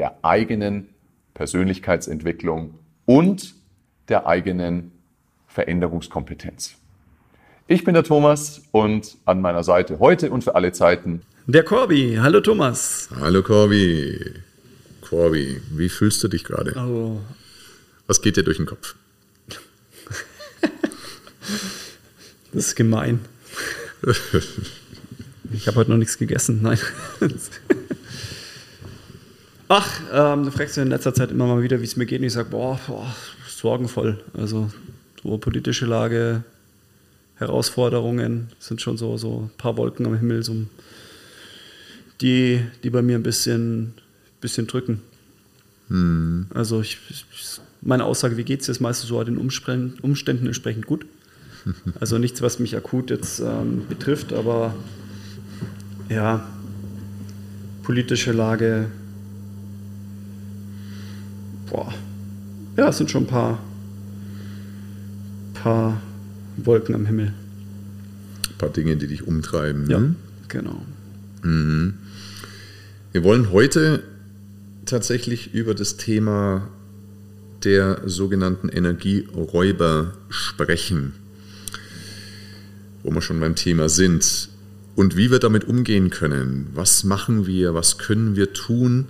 der eigenen Persönlichkeitsentwicklung und der eigenen Veränderungskompetenz. Ich bin der Thomas und an meiner Seite heute und für alle Zeiten der Corby. Hallo Thomas. Hallo Corby. Corby, wie fühlst du dich gerade? Oh. Was geht dir durch den Kopf? das ist gemein. ich habe heute noch nichts gegessen. Nein. Ach, ähm, du fragst ja in letzter Zeit immer mal wieder, wie es mir geht. Und ich sage, boah, boah, sorgenvoll. Also so politische Lage, Herausforderungen sind schon so, so ein paar Wolken am Himmel, so die, die bei mir ein bisschen, bisschen drücken. Hm. Also ich, meine Aussage, wie geht es jetzt meistens so den Umständen entsprechend gut. Also nichts, was mich akut jetzt ähm, betrifft, aber ja, politische Lage, boah, ja, es sind schon ein paar, paar Wolken am Himmel. Ein paar Dinge, die dich umtreiben. Ja, ne? genau. Mhm. Wir wollen heute tatsächlich über das Thema der sogenannten Energieräuber sprechen, wo wir schon beim Thema sind und wie wir damit umgehen können. Was machen wir, was können wir tun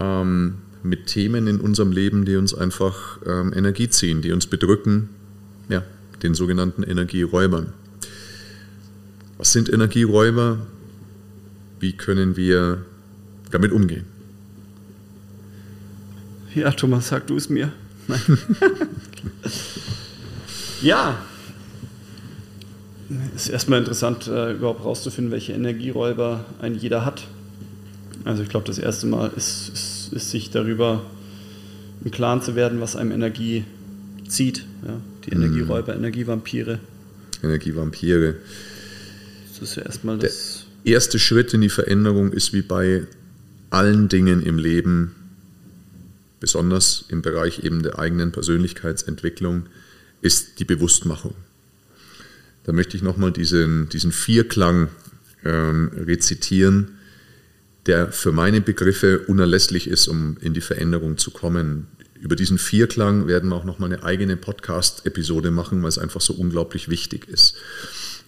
ähm, mit Themen in unserem Leben, die uns einfach ähm, Energie ziehen, die uns bedrücken, ja, den sogenannten Energieräubern. Was sind Energieräuber? Wie können wir damit umgehen? Ja, Thomas, sag du es mir. ja. Es ist erstmal interessant, äh, überhaupt herauszufinden, welche Energieräuber ein jeder hat. Also ich glaube, das erste Mal ist, ist, ist, sich darüber im Klaren zu werden, was einem Energie zieht. Ja? Die mhm. Energieräuber, Energievampire. Energievampire. Das ist ja erstmal das. Der erste Schritt in die Veränderung ist wie bei allen Dingen im Leben, besonders im Bereich eben der eigenen Persönlichkeitsentwicklung, ist die Bewusstmachung. Da möchte ich nochmal diesen, diesen Vierklang ähm, rezitieren, der für meine Begriffe unerlässlich ist, um in die Veränderung zu kommen. Über diesen Vierklang werden wir auch nochmal eine eigene Podcast-Episode machen, weil es einfach so unglaublich wichtig ist.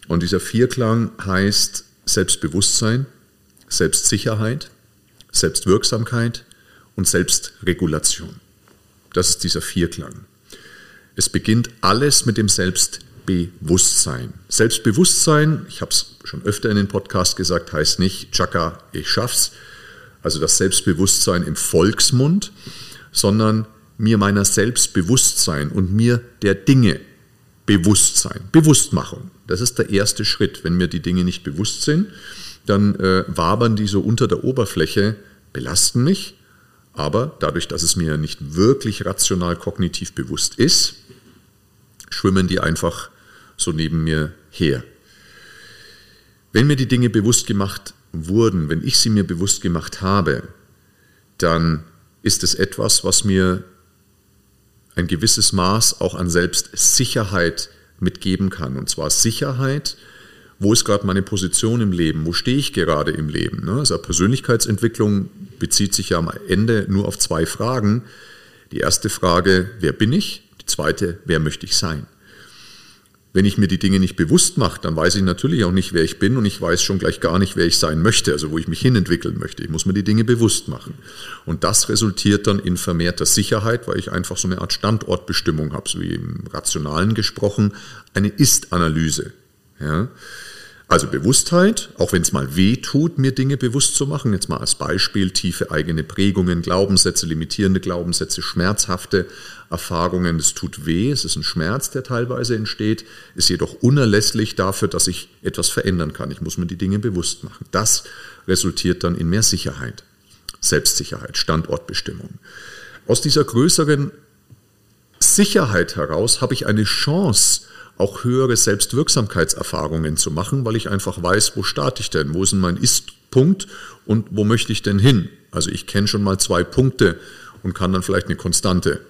Und dieser Vierklang heißt Selbstbewusstsein, Selbstsicherheit, Selbstwirksamkeit und Selbstregulation. Das ist dieser Vierklang. Es beginnt alles mit dem Selbstbewusstsein. Selbstbewusstsein, ich habe es schon öfter in den Podcast gesagt, heißt nicht Chaka, ich schaff's, also das Selbstbewusstsein im Volksmund, sondern mir meiner Selbstbewusstsein und mir der Dinge Bewusstsein, Bewusstmachung. Das ist der erste Schritt. Wenn mir die Dinge nicht bewusst sind, dann äh, wabern die so unter der Oberfläche, belasten mich, aber dadurch, dass es mir nicht wirklich rational kognitiv bewusst ist, schwimmen die einfach so neben mir her. Wenn mir die Dinge bewusst gemacht wurden, wenn ich sie mir bewusst gemacht habe, dann ist es etwas, was mir ein gewisses Maß auch an Selbstsicherheit mitgeben kann. Und zwar Sicherheit, wo ist gerade meine Position im Leben, wo stehe ich gerade im Leben. Ne? Also Persönlichkeitsentwicklung bezieht sich ja am Ende nur auf zwei Fragen. Die erste Frage, wer bin ich? Die zweite, wer möchte ich sein? Wenn ich mir die Dinge nicht bewusst mache, dann weiß ich natürlich auch nicht, wer ich bin und ich weiß schon gleich gar nicht, wer ich sein möchte, also wo ich mich hinentwickeln möchte. Ich muss mir die Dinge bewusst machen. Und das resultiert dann in vermehrter Sicherheit, weil ich einfach so eine Art Standortbestimmung habe, so wie im Rationalen gesprochen, eine Ist-Analyse. Ja? Also Bewusstheit, auch wenn es mal weh tut, mir Dinge bewusst zu machen. Jetzt mal als Beispiel tiefe eigene Prägungen, Glaubenssätze, limitierende Glaubenssätze, schmerzhafte Erfahrungen. Es tut weh, es ist ein Schmerz, der teilweise entsteht, ist jedoch unerlässlich dafür, dass ich etwas verändern kann. Ich muss mir die Dinge bewusst machen. Das resultiert dann in mehr Sicherheit. Selbstsicherheit, Standortbestimmung. Aus dieser größeren Sicherheit heraus habe ich eine Chance, auch höhere Selbstwirksamkeitserfahrungen zu machen, weil ich einfach weiß, wo starte ich denn, wo ist denn mein Ist-Punkt und wo möchte ich denn hin. Also ich kenne schon mal zwei Punkte und kann dann vielleicht eine Konstante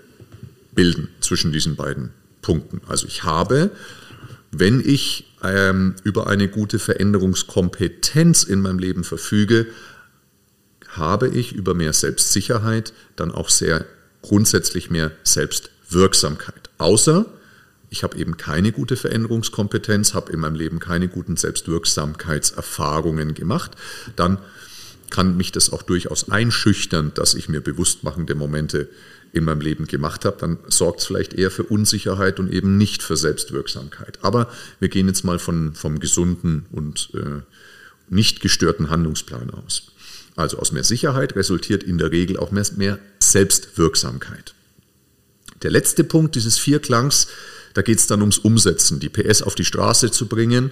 bilden zwischen diesen beiden Punkten. Also ich habe, wenn ich ähm, über eine gute Veränderungskompetenz in meinem Leben verfüge, habe ich über mehr Selbstsicherheit dann auch sehr grundsätzlich mehr Selbstwirksamkeit. Außer ich habe eben keine gute Veränderungskompetenz, habe in meinem Leben keine guten Selbstwirksamkeitserfahrungen gemacht, dann kann mich das auch durchaus einschüchtern, dass ich mir bewusstmachende Momente in meinem Leben gemacht habe, dann sorgt es vielleicht eher für Unsicherheit und eben nicht für Selbstwirksamkeit. Aber wir gehen jetzt mal von, vom gesunden und äh, nicht gestörten Handlungsplan aus. Also aus mehr Sicherheit resultiert in der Regel auch mehr, mehr Selbstwirksamkeit. Der letzte Punkt dieses Vierklangs da geht es dann ums Umsetzen, die PS auf die Straße zu bringen.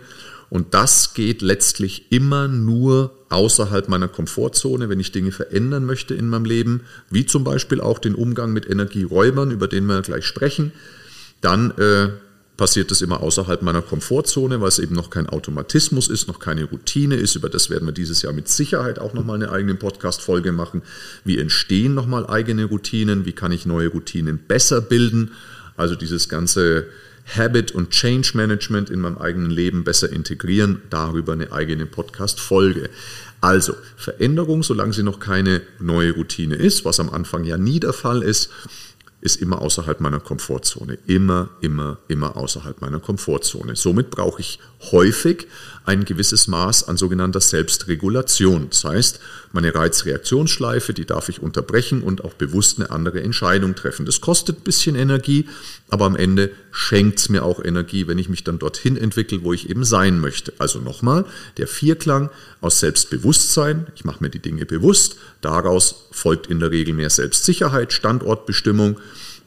Und das geht letztlich immer nur außerhalb meiner Komfortzone, wenn ich Dinge verändern möchte in meinem Leben, wie zum Beispiel auch den Umgang mit Energieräubern, über den wir gleich sprechen. Dann äh, passiert das immer außerhalb meiner Komfortzone, weil es eben noch kein Automatismus ist, noch keine Routine ist. Über das werden wir dieses Jahr mit Sicherheit auch nochmal eine eigene Podcast-Folge machen. Wie entstehen nochmal eigene Routinen? Wie kann ich neue Routinen besser bilden? Also dieses ganze Habit und Change Management in meinem eigenen Leben besser integrieren, darüber eine eigene Podcast-Folge. Also Veränderung, solange sie noch keine neue Routine ist, was am Anfang ja nie der Fall ist, ist immer außerhalb meiner Komfortzone. Immer, immer, immer außerhalb meiner Komfortzone. Somit brauche ich häufig ein gewisses Maß an sogenannter Selbstregulation. Das heißt, meine Reizreaktionsschleife, die darf ich unterbrechen und auch bewusst eine andere Entscheidung treffen. Das kostet ein bisschen Energie, aber am Ende schenkt es mir auch Energie, wenn ich mich dann dorthin entwickle, wo ich eben sein möchte. Also nochmal, der Vierklang aus Selbstbewusstsein, ich mache mir die Dinge bewusst, daraus folgt in der Regel mehr Selbstsicherheit, Standortbestimmung,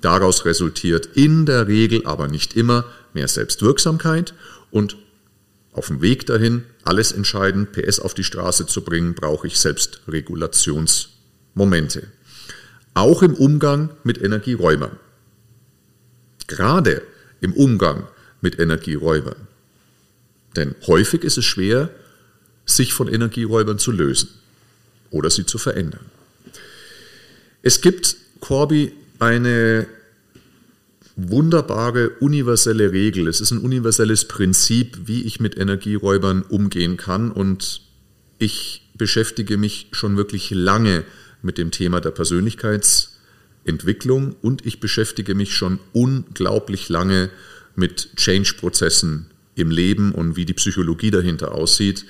daraus resultiert in der Regel, aber nicht immer, mehr Selbstwirksamkeit und auf dem Weg dahin, alles entscheidend, PS auf die Straße zu bringen, brauche ich Selbstregulationsmomente. Auch im Umgang mit Energieräubern. Gerade im Umgang mit Energieräubern. Denn häufig ist es schwer, sich von Energieräubern zu lösen oder sie zu verändern. Es gibt, Corby, eine wunderbare universelle Regel. Es ist ein universelles Prinzip, wie ich mit Energieräubern umgehen kann. Und ich beschäftige mich schon wirklich lange mit dem Thema der Persönlichkeitsentwicklung und ich beschäftige mich schon unglaublich lange mit Change-Prozessen im Leben und wie die Psychologie dahinter aussieht.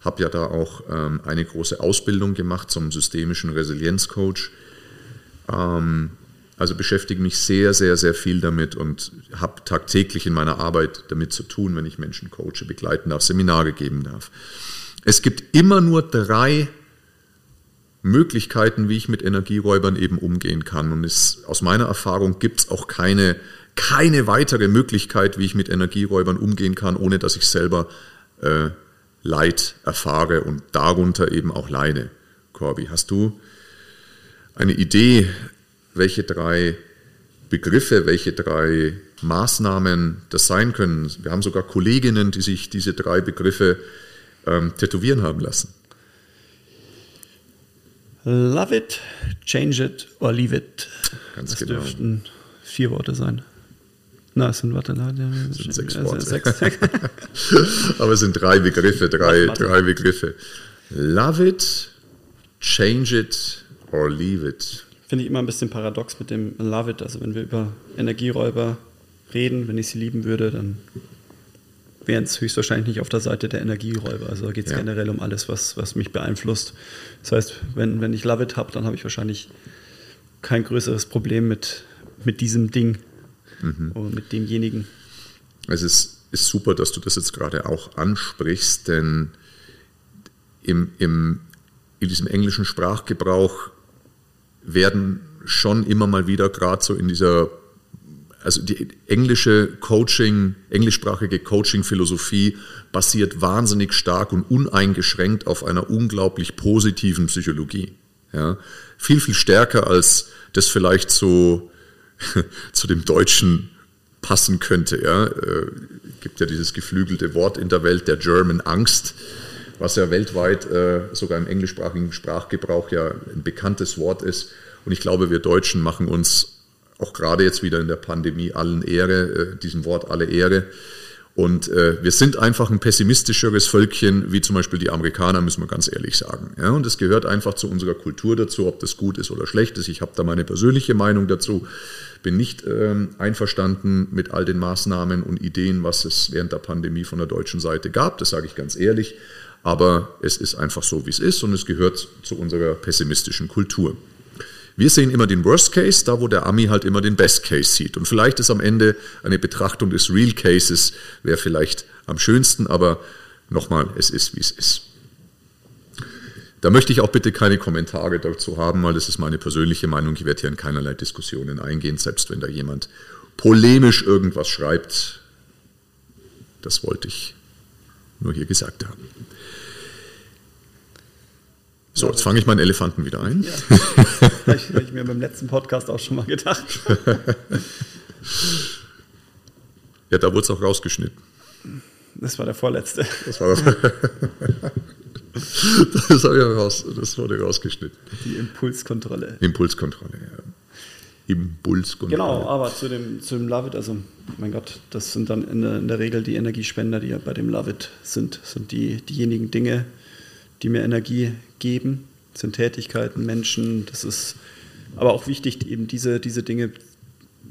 Habe ja da auch ähm, eine große Ausbildung gemacht zum systemischen Resilienzcoach. Ähm, also beschäftige mich sehr, sehr, sehr viel damit und habe tagtäglich in meiner Arbeit damit zu tun, wenn ich Menschen coache, begleiten darf, Seminare geben darf. Es gibt immer nur drei Möglichkeiten, wie ich mit Energieräubern eben umgehen kann. Und es, aus meiner Erfahrung gibt es auch keine, keine weitere Möglichkeit, wie ich mit Energieräubern umgehen kann, ohne dass ich selber äh, Leid erfahre und darunter eben auch leide. Corby, hast du eine Idee, welche drei Begriffe, welche drei Maßnahmen das sein können. Wir haben sogar Kolleginnen, die sich diese drei Begriffe ähm, tätowieren haben lassen. Love it, change it or leave it. Ganz das genau. dürften vier Worte sein. Na, es sind, warte, Das sind sechs also Worte. sechs. Aber es sind drei Begriffe, drei, drei Begriffe. Love it, change it or leave it. Finde ich immer ein bisschen paradox mit dem Love it. Also wenn wir über Energieräuber reden, wenn ich sie lieben würde, dann wären es höchstwahrscheinlich nicht auf der Seite der Energieräuber. Also da geht es Ja. generell um alles, was, was mich beeinflusst. Das heißt, wenn, wenn ich Love it habe, dann habe ich wahrscheinlich kein größeres Problem mit, mit diesem Ding oder mit demjenigen. Es ist, ist super, dass du das jetzt gerade auch ansprichst, denn im, im, in diesem englischen Sprachgebrauch werden schon immer mal wieder gerade so in dieser, also die englische Coaching, englischsprachige Coaching-Philosophie basiert wahnsinnig stark und uneingeschränkt auf einer unglaublich positiven Psychologie. Ja? Viel, viel stärker als das vielleicht so zu dem Deutschen passen könnte. Ja? Äh, gibt ja dieses geflügelte Wort in der Welt der German Angst, was ja weltweit äh, sogar im englischsprachigen Sprachgebrauch ja ein bekanntes Wort ist. Und ich glaube, wir Deutschen machen uns auch gerade jetzt wieder in der Pandemie allen Ehre, äh, diesem Wort alle Ehre. Und äh, wir sind einfach ein pessimistischeres Völkchen, wie zum Beispiel die Amerikaner, müssen wir ganz ehrlich sagen. Ja, und es gehört einfach zu unserer Kultur dazu, ob das gut ist oder schlecht ist. Ich habe da meine persönliche Meinung dazu. Bin nicht ähm, einverstanden mit all den Maßnahmen und Ideen, was es während der Pandemie von der deutschen Seite gab. Das sage ich ganz ehrlich. Aber es ist einfach so, wie es ist und es gehört zu unserer pessimistischen Kultur. Wir sehen immer den Worst Case, da wo der Ami halt immer den Best Case sieht. Und vielleicht ist am Ende eine Betrachtung des Real Cases, wäre vielleicht am schönsten, aber nochmal, es ist, wie es ist. Da möchte ich auch bitte keine Kommentare dazu haben, weil das ist meine persönliche Meinung. Ich werde hier in keinerlei Diskussionen eingehen, selbst wenn da jemand polemisch irgendwas schreibt. Das wollte ich nur hier gesagt haben. So, jetzt fange ich meinen Elefanten wieder ein. Ja. Das habe ich mir beim letzten Podcast auch schon mal gedacht. ja, da wurde es auch rausgeschnitten. Das war der vorletzte. Das, war das, das, raus, das wurde rausgeschnitten. Die Impulskontrolle. Impulskontrolle, ja. Impulskontrolle. Genau, aber zu dem, zu dem Love It, also mein Gott, das sind dann in der, in der Regel die Energiespender, die ja bei dem Love It sind. Sind die, diejenigen Dinge, die mir Energie geben. Das sind Tätigkeiten, Menschen. Das ist aber auch wichtig, eben diese, diese Dinge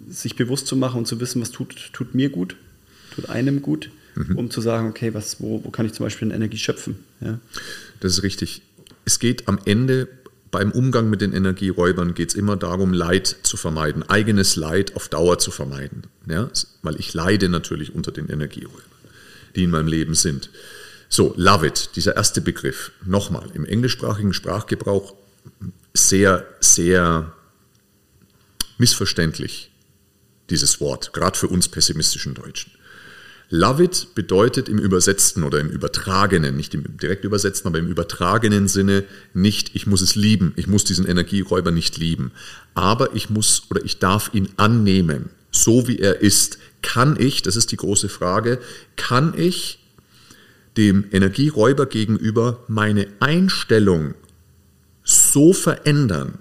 sich bewusst zu machen und zu wissen, was tut, tut mir gut, tut einem gut, mhm. um zu sagen, okay, was, wo, wo kann ich zum Beispiel Energie schöpfen. Ja? Das ist richtig. Es geht am Ende beim Umgang mit den Energieräubern geht es immer darum, Leid zu vermeiden, eigenes Leid auf Dauer zu vermeiden. Ja? Weil ich leide natürlich unter den Energieräubern, die in meinem Leben sind. So, love it, dieser erste Begriff. Nochmal, im englischsprachigen Sprachgebrauch sehr, sehr missverständlich, dieses Wort, gerade für uns pessimistischen Deutschen. Love it bedeutet im übersetzten oder im übertragenen, nicht im direkt übersetzten, aber im übertragenen Sinne nicht, ich muss es lieben, ich muss diesen Energieräuber nicht lieben, aber ich muss oder ich darf ihn annehmen, so wie er ist. Kann ich, das ist die große Frage, kann ich dem Energieräuber gegenüber meine Einstellung so verändern,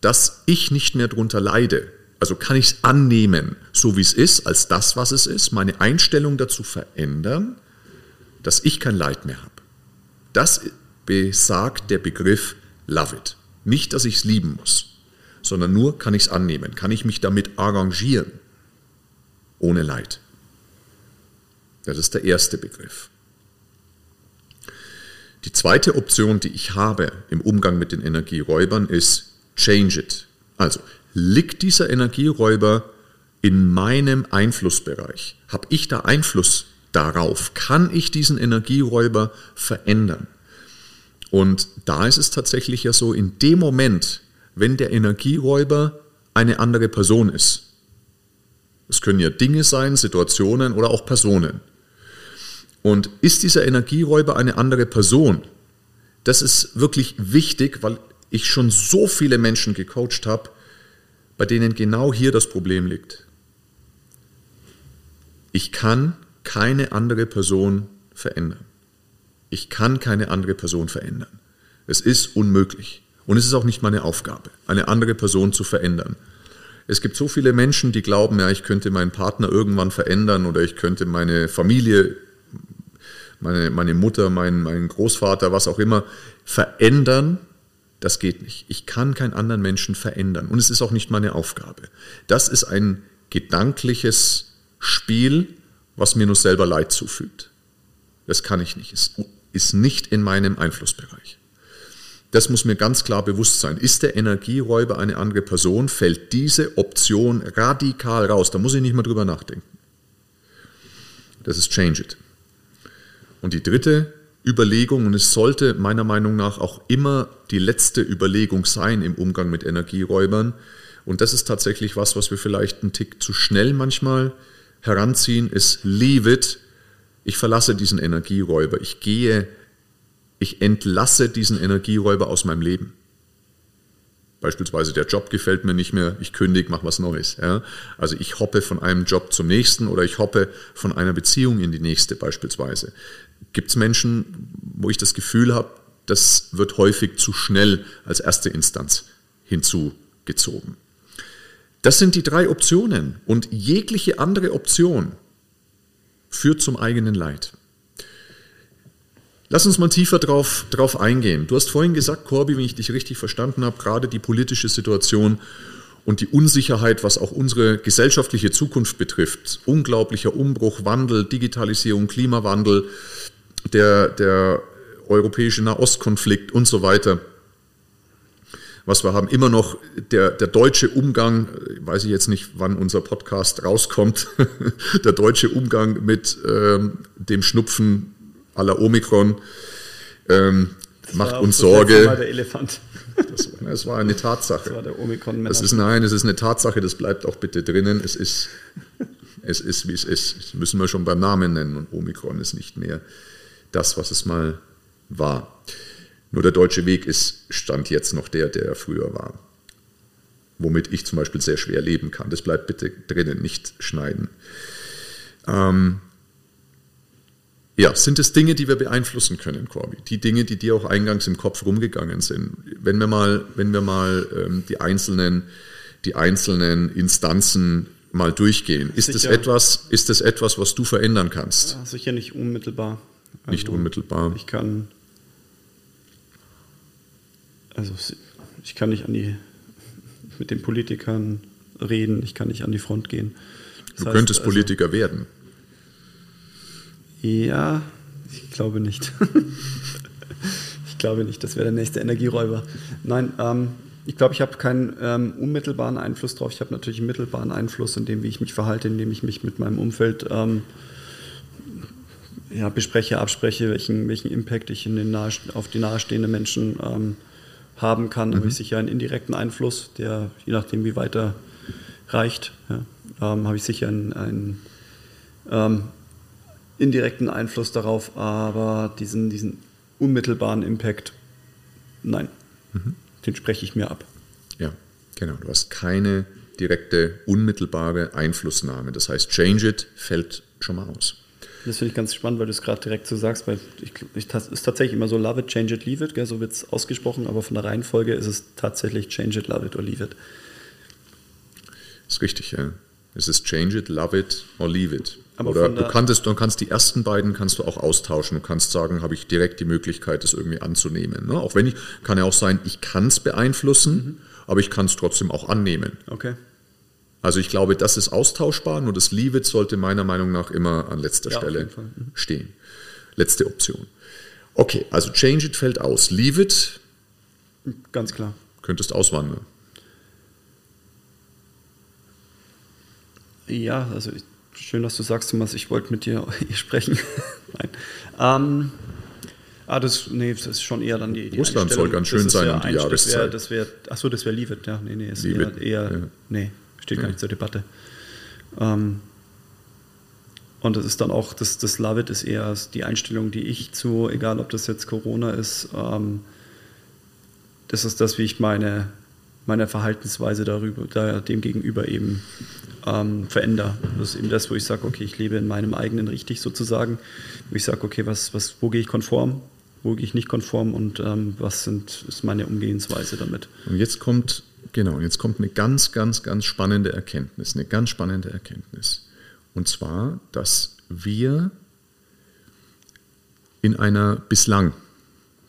dass ich nicht mehr darunter leide. Also kann ich es annehmen, so wie es ist, als das, was es ist, meine Einstellung dazu verändern, dass ich kein Leid mehr habe. Das besagt der Begriff Love It. Nicht, dass ich es lieben muss, sondern nur kann ich es annehmen, kann ich mich damit arrangieren, ohne Leid. Das ist der erste Begriff. Die zweite Option, die ich habe im Umgang mit den Energieräubern, ist Change it. Also liegt dieser Energieräuber in meinem Einflussbereich? Habe ich da Einfluss darauf? Kann ich diesen Energieräuber verändern? Und da ist es tatsächlich ja so, in dem Moment, wenn der Energieräuber eine andere Person ist, es können ja Dinge sein, Situationen oder auch Personen, und ist dieser Energieräuber eine andere Person? Das ist wirklich wichtig, weil ich schon so viele Menschen gecoacht habe, bei denen genau hier das Problem liegt. Ich kann keine andere Person verändern. Ich kann keine andere Person verändern. Es ist unmöglich. Und es ist auch nicht meine Aufgabe, eine andere Person zu verändern. Es gibt so viele Menschen, die glauben, ja, ich könnte meinen Partner irgendwann verändern oder ich könnte meine Familie meine, meine Mutter, mein, mein Großvater, was auch immer, verändern, das geht nicht. Ich kann keinen anderen Menschen verändern. Und es ist auch nicht meine Aufgabe. Das ist ein gedankliches Spiel, was mir nur selber Leid zufügt. Das kann ich nicht. Es ist nicht in meinem Einflussbereich. Das muss mir ganz klar bewusst sein. Ist der Energieräuber eine andere Person, fällt diese Option radikal raus. Da muss ich nicht mal drüber nachdenken. Das ist Change It. Und die dritte Überlegung, und es sollte meiner Meinung nach auch immer die letzte Überlegung sein im Umgang mit Energieräubern, und das ist tatsächlich was, was wir vielleicht einen Tick zu schnell manchmal heranziehen, ist leave it. Ich verlasse diesen Energieräuber. Ich gehe, ich entlasse diesen Energieräuber aus meinem Leben. Beispielsweise der Job gefällt mir nicht mehr, ich kündige, mache was Neues. Ja? Also ich hoppe von einem Job zum nächsten oder ich hoppe von einer Beziehung in die nächste beispielsweise. Gibt es Menschen, wo ich das Gefühl habe, das wird häufig zu schnell als erste Instanz hinzugezogen. Das sind die drei Optionen und jegliche andere Option führt zum eigenen Leid. Lass uns mal tiefer drauf, drauf eingehen. Du hast vorhin gesagt, Corby, wenn ich dich richtig verstanden habe, gerade die politische Situation und die Unsicherheit, was auch unsere gesellschaftliche Zukunft betrifft. Unglaublicher Umbruch, Wandel, Digitalisierung, Klimawandel, der, der europäische Nahostkonflikt und so weiter. Was wir haben, immer noch der, der deutsche Umgang, weiß ich jetzt nicht, wann unser Podcast rauskommt, der deutsche Umgang mit ähm, dem Schnupfen aller Omikron ähm, macht uns Sorge. War der Elefant. Das, das, war eine Tatsache. Das war der Omikron. Das ist nein, es ist eine Tatsache. Das bleibt auch bitte drinnen. Es ist, es ist wie es ist. Das müssen wir schon beim Namen nennen. Und Omikron ist nicht mehr das, was es mal war. Nur der deutsche Weg ist stand jetzt noch der, der früher war. Womit ich zum Beispiel sehr schwer leben kann. Das bleibt bitte drinnen, nicht schneiden. Ähm, ja, sind es Dinge, die wir beeinflussen können, Corby? Die Dinge, die dir auch eingangs im Kopf rumgegangen sind. Wenn wir mal, wenn wir mal ähm, die, einzelnen, die einzelnen Instanzen mal durchgehen, ist es etwas, ist es etwas, was du verändern kannst? Ja, sicher nicht unmittelbar. Also nicht unmittelbar. Ich kann, also ich kann nicht an die, mit den Politikern reden, ich kann nicht an die Front gehen. Das du heißt, könntest also, Politiker werden. Ja, ich glaube nicht. ich glaube nicht, das wäre der nächste Energieräuber. Nein, ähm, ich glaube, ich habe keinen ähm, unmittelbaren Einfluss drauf. Ich habe natürlich einen mittelbaren Einfluss in dem, wie ich mich verhalte, indem ich mich mit meinem Umfeld ähm, ja, bespreche, abspreche, welchen, welchen Impact ich in den nahe, auf die nahestehenden Menschen ähm, haben kann. Mhm. habe ich sicher einen indirekten Einfluss, der je nachdem, wie weiter reicht, ja, ähm, habe ich sicher einen, einen ähm, indirekten Einfluss darauf, aber diesen, diesen unmittelbaren Impact, nein, mhm. den spreche ich mir ab. Ja, genau. Du hast keine direkte, unmittelbare Einflussnahme. Das heißt, Change It fällt schon mal aus. Das finde ich ganz spannend, weil du es gerade direkt so sagst, weil ich, ich, das ist tatsächlich immer so Love it, change it, leave it, gell, so wird es ausgesprochen, aber von der Reihenfolge ist es tatsächlich change it, love it or leave it. Das ist richtig, ja. Es ist change it, love it or leave it. Aber Oder du kannst, du kannst die ersten beiden kannst du auch austauschen. Du kannst sagen, habe ich direkt die Möglichkeit, das irgendwie anzunehmen. Ne? Auch wenn ich, kann ja auch sein, ich kann es beeinflussen, mhm. aber ich kann es trotzdem auch annehmen. Okay. Also ich glaube, das ist austauschbar, nur das Leave it sollte meiner Meinung nach immer an letzter ja, Stelle mhm. stehen. Letzte Option. Okay, also Change it fällt aus. Leave it. Ganz klar. Könntest auswandern. Ja, also ich, Schön, dass du sagst, Thomas, ich wollte mit dir sprechen. Nein. Ähm, ah, das, nee, das ist schon eher dann die, die Russland soll ganz schön sein um die Jahreszeit. Das wäre, wär, achso, das wäre Leave it, ja. Nee, nee, ist eher, eher ja. nee, steht ja. gar nicht zur Debatte. Ähm, und das ist dann auch, das, das Love It ist eher die Einstellung, die ich zu, egal ob das jetzt Corona ist, ähm, das ist das, wie ich meine, meine Verhaltensweise darüber, da, dem gegenüber eben ähm, verändere. Das ist eben das, wo ich sage, okay, ich lebe in meinem eigenen richtig sozusagen, wo ich sage, okay, was, was, wo gehe ich konform, wo gehe ich nicht konform und ähm, was sind, ist meine Umgehensweise damit. Und jetzt kommt, genau, jetzt kommt eine ganz, ganz, ganz spannende Erkenntnis, eine ganz spannende Erkenntnis. Und zwar, dass wir in einer bislang,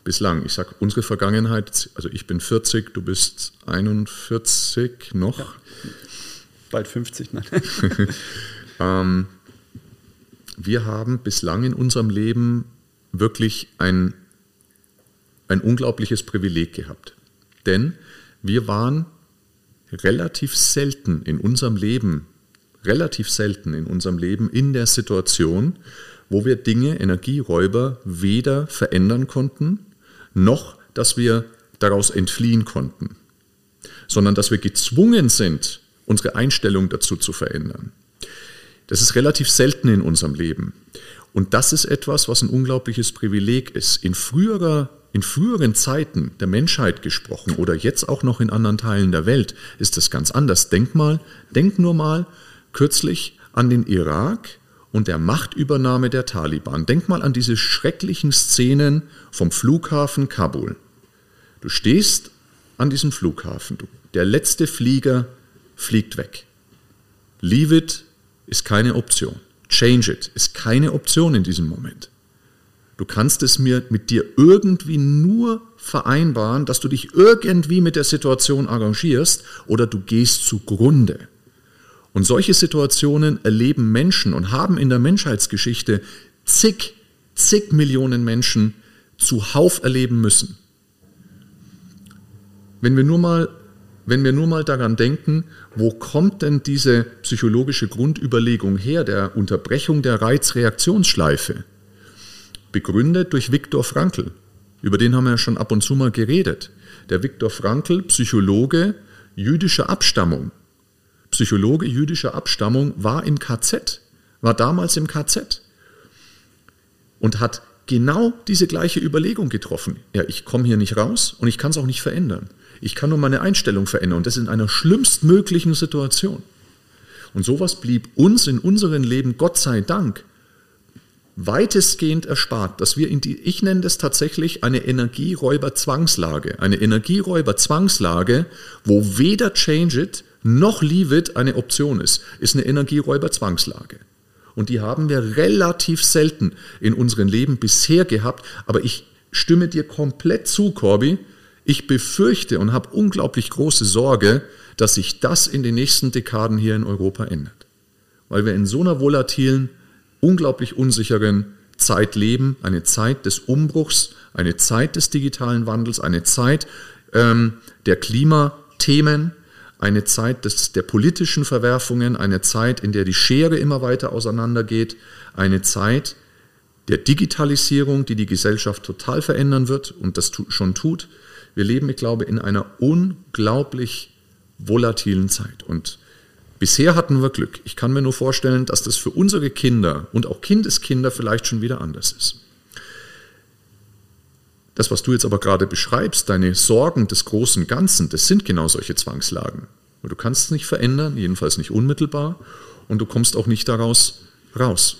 bislang, ich sage unsere Vergangenheit, also ich bin 40, du bist 41 noch. Ja bald 50, nein. ähm, wir haben bislang in unserem Leben wirklich ein, ein unglaubliches Privileg gehabt. Denn wir waren relativ selten in unserem Leben, relativ selten in unserem Leben in der Situation, wo wir Dinge, Energieräuber weder verändern konnten, noch dass wir daraus entfliehen konnten, sondern dass wir gezwungen sind, unsere Einstellung dazu zu verändern. Das ist relativ selten in unserem Leben. Und das ist etwas, was ein unglaubliches Privileg ist. In früherer in früheren Zeiten der Menschheit gesprochen oder jetzt auch noch in anderen Teilen der Welt, ist das ganz anders. Denk mal, denk nur mal kürzlich an den Irak und der Machtübernahme der Taliban. Denk mal an diese schrecklichen Szenen vom Flughafen Kabul. Du stehst an diesem Flughafen, der letzte Flieger fliegt weg. Leave it ist keine Option. Change it ist keine Option in diesem Moment. Du kannst es mir mit dir irgendwie nur vereinbaren, dass du dich irgendwie mit der Situation arrangierst oder du gehst zugrunde. Und solche Situationen erleben Menschen und haben in der Menschheitsgeschichte zig, zig Millionen Menschen zuhauf erleben müssen. Wenn wir nur mal wenn wir nur mal daran denken, wo kommt denn diese psychologische Grundüberlegung her, der Unterbrechung der Reizreaktionsschleife? Begründet durch Viktor Frankl. Über den haben wir ja schon ab und zu mal geredet. Der Viktor Frankl, Psychologe jüdischer Abstammung. Psychologe jüdischer Abstammung war im KZ, war damals im KZ und hat genau diese gleiche Überlegung getroffen. Ja, ich komme hier nicht raus und ich kann es auch nicht verändern. Ich kann nur meine Einstellung verändern und das in einer schlimmstmöglichen Situation. Und sowas blieb uns in unserem Leben, Gott sei Dank, weitestgehend erspart, dass wir in die, ich nenne das tatsächlich eine Energieräuber-Zwangslage, eine Energieräuber-Zwangslage, wo weder Change It noch Leave It eine Option ist, ist eine Energieräuber-Zwangslage. Und die haben wir relativ selten in unserem Leben bisher gehabt, aber ich stimme dir komplett zu, Corby, ich befürchte und habe unglaublich große Sorge, dass sich das in den nächsten Dekaden hier in Europa ändert. Weil wir in so einer volatilen, unglaublich unsicheren Zeit leben, eine Zeit des Umbruchs, eine Zeit des digitalen Wandels, eine Zeit ähm, der Klimathemen, eine Zeit des, der politischen Verwerfungen, eine Zeit, in der die Schere immer weiter auseinandergeht, eine Zeit der Digitalisierung, die die Gesellschaft total verändern wird und das schon tut, wir leben, ich glaube, in einer unglaublich volatilen Zeit. Und bisher hatten wir Glück. Ich kann mir nur vorstellen, dass das für unsere Kinder und auch Kindeskinder vielleicht schon wieder anders ist. Das, was du jetzt aber gerade beschreibst, deine Sorgen des großen Ganzen, das sind genau solche Zwangslagen. Du kannst es nicht verändern, jedenfalls nicht unmittelbar, und du kommst auch nicht daraus raus.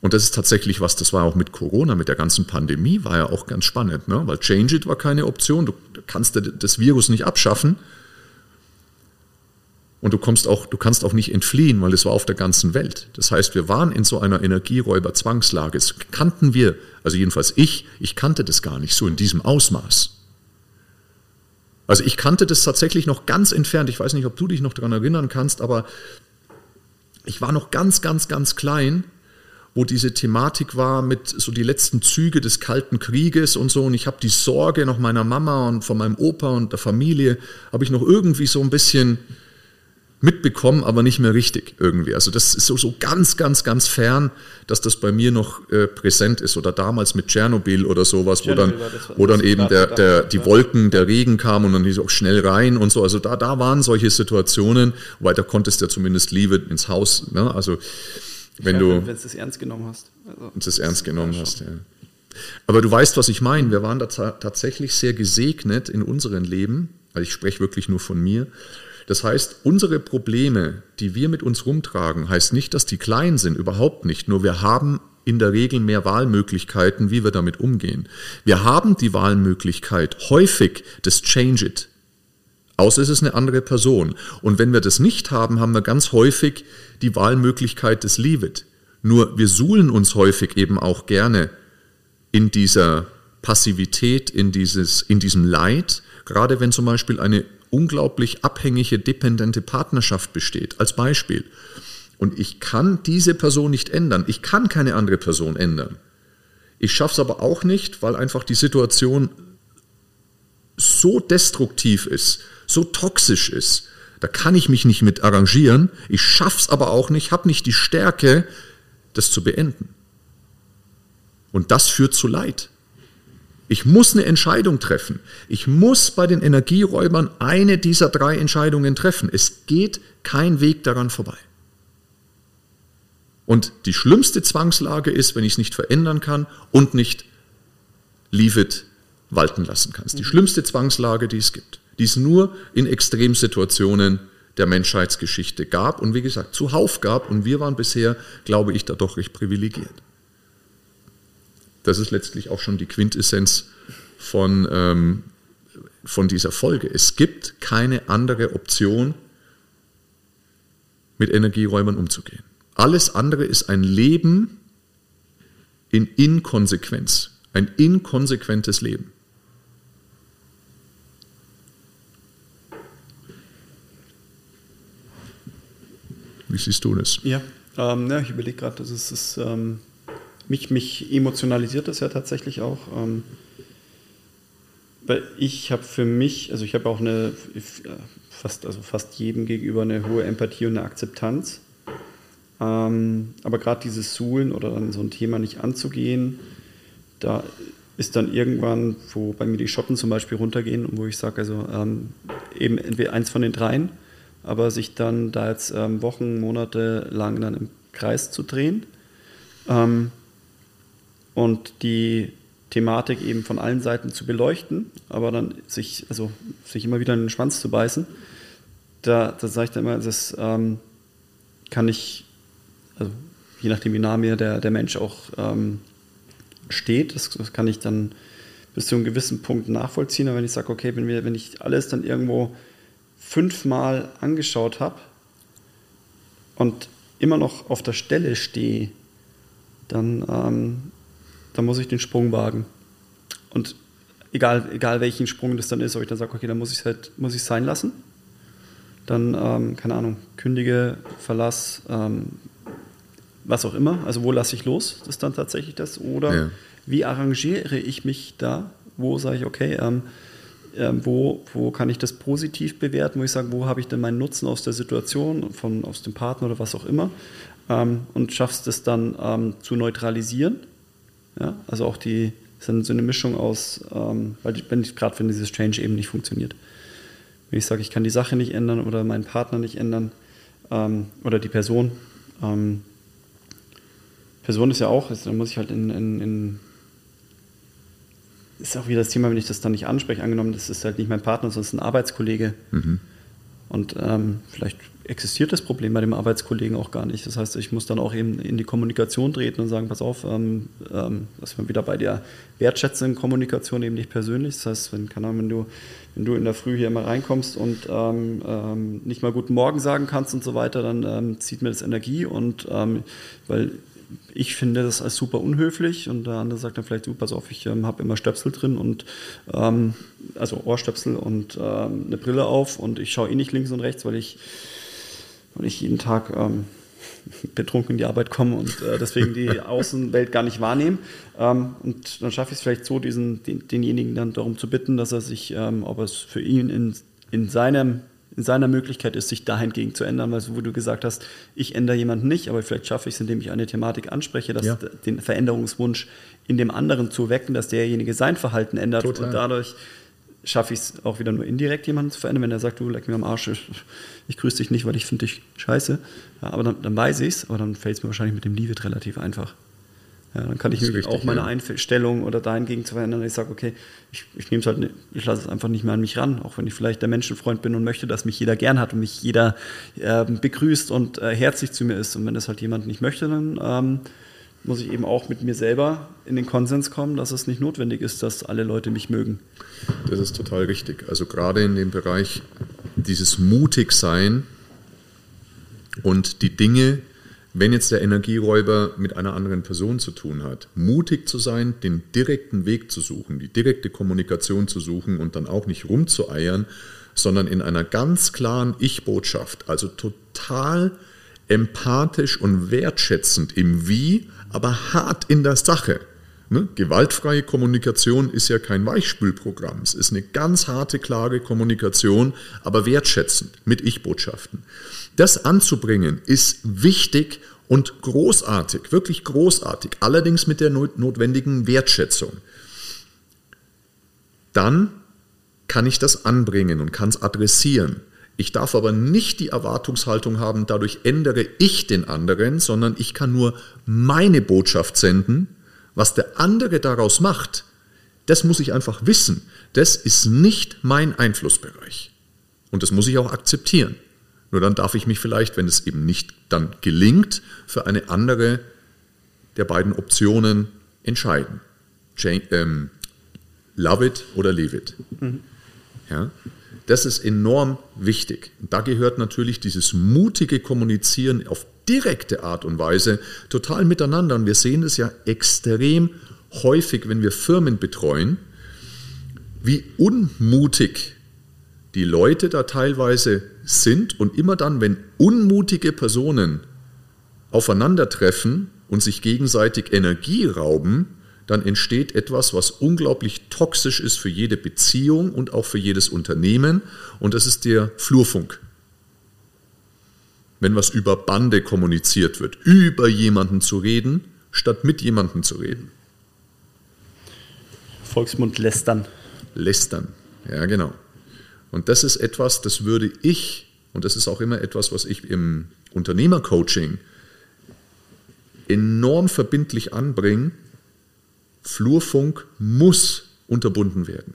Und das ist tatsächlich was, das war auch mit Corona, mit der ganzen Pandemie, war ja auch ganz spannend, ne? weil Change It war keine Option. Du kannst das Virus nicht abschaffen. Und du kommst auch, du kannst auch nicht entfliehen, weil es war auf der ganzen Welt. Das heißt, wir waren in so einer Energieräuber-Zwangslage. Das kannten wir, also jedenfalls ich, ich kannte das gar nicht so in diesem Ausmaß. Also ich kannte das tatsächlich noch ganz entfernt. Ich weiß nicht, ob du dich noch daran erinnern kannst, aber ich war noch ganz, ganz, ganz klein wo diese Thematik war mit so die letzten Züge des Kalten Krieges und so. Und ich habe die Sorge noch meiner Mama und von meinem Opa und der Familie, habe ich noch irgendwie so ein bisschen mitbekommen, aber nicht mehr richtig irgendwie. Also das ist so, so ganz, ganz, ganz fern, dass das bei mir noch äh, präsent ist. Oder damals mit Tschernobyl oder sowas, wo dann, wo dann eben der, der, die Wolken, der Regen kam und dann die auch schnell rein und so. Also da, da waren solche Situationen, weil da konntest du ja zumindest Liebe ins Haus. Ne? Also wenn ja, du wenn es ernst genommen hast. Also, es ernst genommen hast, ja. Aber du weißt, was ich meine. Wir waren da tatsächlich sehr gesegnet in unserem Leben. Also ich spreche wirklich nur von mir. Das heißt, unsere Probleme, die wir mit uns rumtragen, heißt nicht, dass die klein sind, überhaupt nicht. Nur wir haben in der Regel mehr Wahlmöglichkeiten, wie wir damit umgehen. Wir haben die Wahlmöglichkeit häufig des Change It. Außer es ist eine andere Person. Und wenn wir das nicht haben, haben wir ganz häufig die Wahlmöglichkeit des Leave It. Nur wir suhlen uns häufig eben auch gerne in dieser Passivität, in, dieses, in diesem Leid, gerade wenn zum Beispiel eine unglaublich abhängige, dependente Partnerschaft besteht, als Beispiel. Und ich kann diese Person nicht ändern. Ich kann keine andere Person ändern. Ich schaffe es aber auch nicht, weil einfach die Situation so destruktiv ist, so toxisch ist, da kann ich mich nicht mit arrangieren. Ich schaff's aber auch nicht, habe nicht die Stärke, das zu beenden. Und das führt zu Leid. Ich muss eine Entscheidung treffen. Ich muss bei den Energieräubern eine dieser drei Entscheidungen treffen. Es geht kein Weg daran vorbei. Und die schlimmste Zwangslage ist, wenn ich es nicht verändern kann und nicht leave it walten lassen kannst. Die schlimmste Zwangslage, die es gibt, die es nur in Extremsituationen der Menschheitsgeschichte gab und wie gesagt zuhauf gab und wir waren bisher, glaube ich, da doch recht privilegiert. Das ist letztlich auch schon die Quintessenz von, ähm, von dieser Folge. Es gibt keine andere Option, mit Energieräubern umzugehen. Alles andere ist ein Leben in Inkonsequenz, ein inkonsequentes Leben. Wie siehst du das? Ja, ähm, ja ich überlege gerade, das ist, ist ähm, mich, mich emotionalisiert das ja tatsächlich auch. Ähm, weil ich habe für mich, also ich habe auch eine fast, also fast jedem gegenüber eine hohe Empathie und eine Akzeptanz. Ähm, aber gerade dieses Suhlen oder dann so ein Thema nicht anzugehen, da ist dann irgendwann, wo bei mir die Schotten zum Beispiel runtergehen und wo ich sage, also ähm, eben entweder eins von den dreien, aber sich dann da jetzt ähm, Wochen, Monate lang dann im Kreis zu drehen ähm, und die Thematik eben von allen Seiten zu beleuchten, aber dann sich, also sich immer wieder in den Schwanz zu beißen, da, da sage ich dann immer, das ähm, kann ich, also je nachdem wie nah mir der, der Mensch auch ähm, steht, das, das, kann ich dann bis zu einem gewissen Punkt nachvollziehen, aber wenn ich sage, okay, wenn, wir, wenn ich alles dann irgendwo fünfmal angeschaut habe und immer noch auf der Stelle stehe, dann, ähm, dann muss ich den Sprung wagen. Und egal, egal welchen Sprung das dann ist, ob ich dann sage, okay, dann muss ich es halt, muss ich sein lassen. Dann, ähm, keine Ahnung, kündige, Verlass, ähm, was auch immer. Also wo lasse ich los? Das ist dann tatsächlich das. Oder ja. wie arrangiere ich mich da? Wo sage ich, okay, ähm, ähm, wo, wo kann ich das positiv bewerten, wo ich sage, wo habe ich denn meinen Nutzen aus der Situation, von, aus dem Partner oder was auch immer ähm, und schaffst es dann ähm, zu neutralisieren. Ja? Also auch die, sind so eine Mischung aus, ähm, weil ich, wenn ich gerade wenn dieses Change eben nicht funktioniert. Wenn ich sage, ich kann die Sache nicht ändern oder meinen Partner nicht ändern ähm, oder die Person. Ähm, Person ist ja auch, also da muss ich halt in, in, in ist auch wieder das Thema, wenn ich das dann nicht anspreche, angenommen, das ist halt nicht mein Partner, sondern ein Arbeitskollege. Mhm. Und ähm, vielleicht existiert das Problem bei dem Arbeitskollegen auch gar nicht. Das heißt, ich muss dann auch eben in die Kommunikation treten und sagen, pass auf, ähm, ähm, dass wir wieder bei der wertschätzenden Kommunikation eben nicht persönlich. Das heißt, wenn, Ahnung, wenn du, wenn du in der Früh hier mal reinkommst und ähm, ähm, nicht mal guten Morgen sagen kannst und so weiter, dann ähm, zieht mir das Energie und ähm, weil ich finde das als super unhöflich und der andere sagt dann vielleicht, du, pass auf, ich ähm, habe immer Stöpsel drin und ähm, also Ohrstöpsel und ähm, eine Brille auf und ich schaue eh nicht links und rechts, weil ich, weil ich jeden Tag ähm, betrunken in die Arbeit komme und äh, deswegen die Außenwelt gar nicht wahrnehme. Ähm, und dann schaffe ich es vielleicht so, diesen, den, denjenigen dann darum zu bitten, dass er sich, ähm, ob es für ihn in, in seinem in seiner Möglichkeit ist, sich dahingegen zu ändern, weil so wo du gesagt hast, ich ändere jemanden nicht, aber vielleicht schaffe ich es, indem ich eine Thematik anspreche, dass ja. den Veränderungswunsch in dem anderen zu wecken, dass derjenige sein Verhalten ändert Total. und dadurch schaffe ich es auch wieder nur indirekt jemanden zu verändern, wenn er sagt, du leck mir am Arsch, ich grüße dich nicht, weil ich finde dich scheiße. Ja, aber dann, dann weiß ich es, aber dann fällt es mir wahrscheinlich mit dem Leave relativ einfach. Ja, dann kann ich nämlich auch meine ja. Einstellung oder dahingegen zu verändern. Ich sage, okay, ich, ich nehme es halt, ich lasse es einfach nicht mehr an mich ran, auch wenn ich vielleicht der Menschenfreund bin und möchte, dass mich jeder gern hat und mich jeder äh, begrüßt und äh, herzlich zu mir ist. Und wenn das halt jemand nicht möchte, dann ähm, muss ich eben auch mit mir selber in den Konsens kommen, dass es nicht notwendig ist, dass alle Leute mich mögen. Das ist total richtig. Also gerade in dem Bereich dieses Mutigsein und die Dinge, wenn jetzt der Energieräuber mit einer anderen Person zu tun hat, mutig zu sein, den direkten Weg zu suchen, die direkte Kommunikation zu suchen und dann auch nicht rumzueiern, sondern in einer ganz klaren Ich-Botschaft, also total empathisch und wertschätzend im Wie, aber hart in der Sache. Ne? Gewaltfreie Kommunikation ist ja kein Weichspülprogramm. Es ist eine ganz harte, klare Kommunikation, aber wertschätzend mit Ich-Botschaften. Das anzubringen ist wichtig und großartig, wirklich großartig, allerdings mit der notwendigen Wertschätzung. Dann kann ich das anbringen und kann es adressieren. Ich darf aber nicht die Erwartungshaltung haben, dadurch ändere ich den anderen, sondern ich kann nur meine Botschaft senden. Was der andere daraus macht, Das muss ich einfach wissen. Das ist nicht mein Einflussbereich. Und das muss ich auch akzeptieren. Nur dann darf ich mich vielleicht, wenn es eben nicht dann gelingt, für eine andere der beiden Optionen entscheiden. Ähm, love it oder leave it. Mhm. Ja? Das ist enorm wichtig. Da gehört natürlich dieses mutige Kommunizieren auf direkte Art und Weise total miteinander. Und wir sehen es ja extrem häufig, wenn wir Firmen betreuen, wie unmutig die Leute da teilweise sind und immer dann, wenn unmutige Personen aufeinandertreffen und sich gegenseitig Energie rauben, dann entsteht etwas, was unglaublich toxisch ist für jede Beziehung und auch für jedes Unternehmen und das ist der Flurfunk. Wenn was über Bande kommuniziert wird, über jemanden zu reden, statt mit jemandem zu reden. Volksmund lästern. Lästern, ja genau. Und das ist etwas, das würde ich, und das ist auch immer etwas, was ich im Unternehmercoaching enorm verbindlich anbringe, Flurfunk muss unterbunden werden.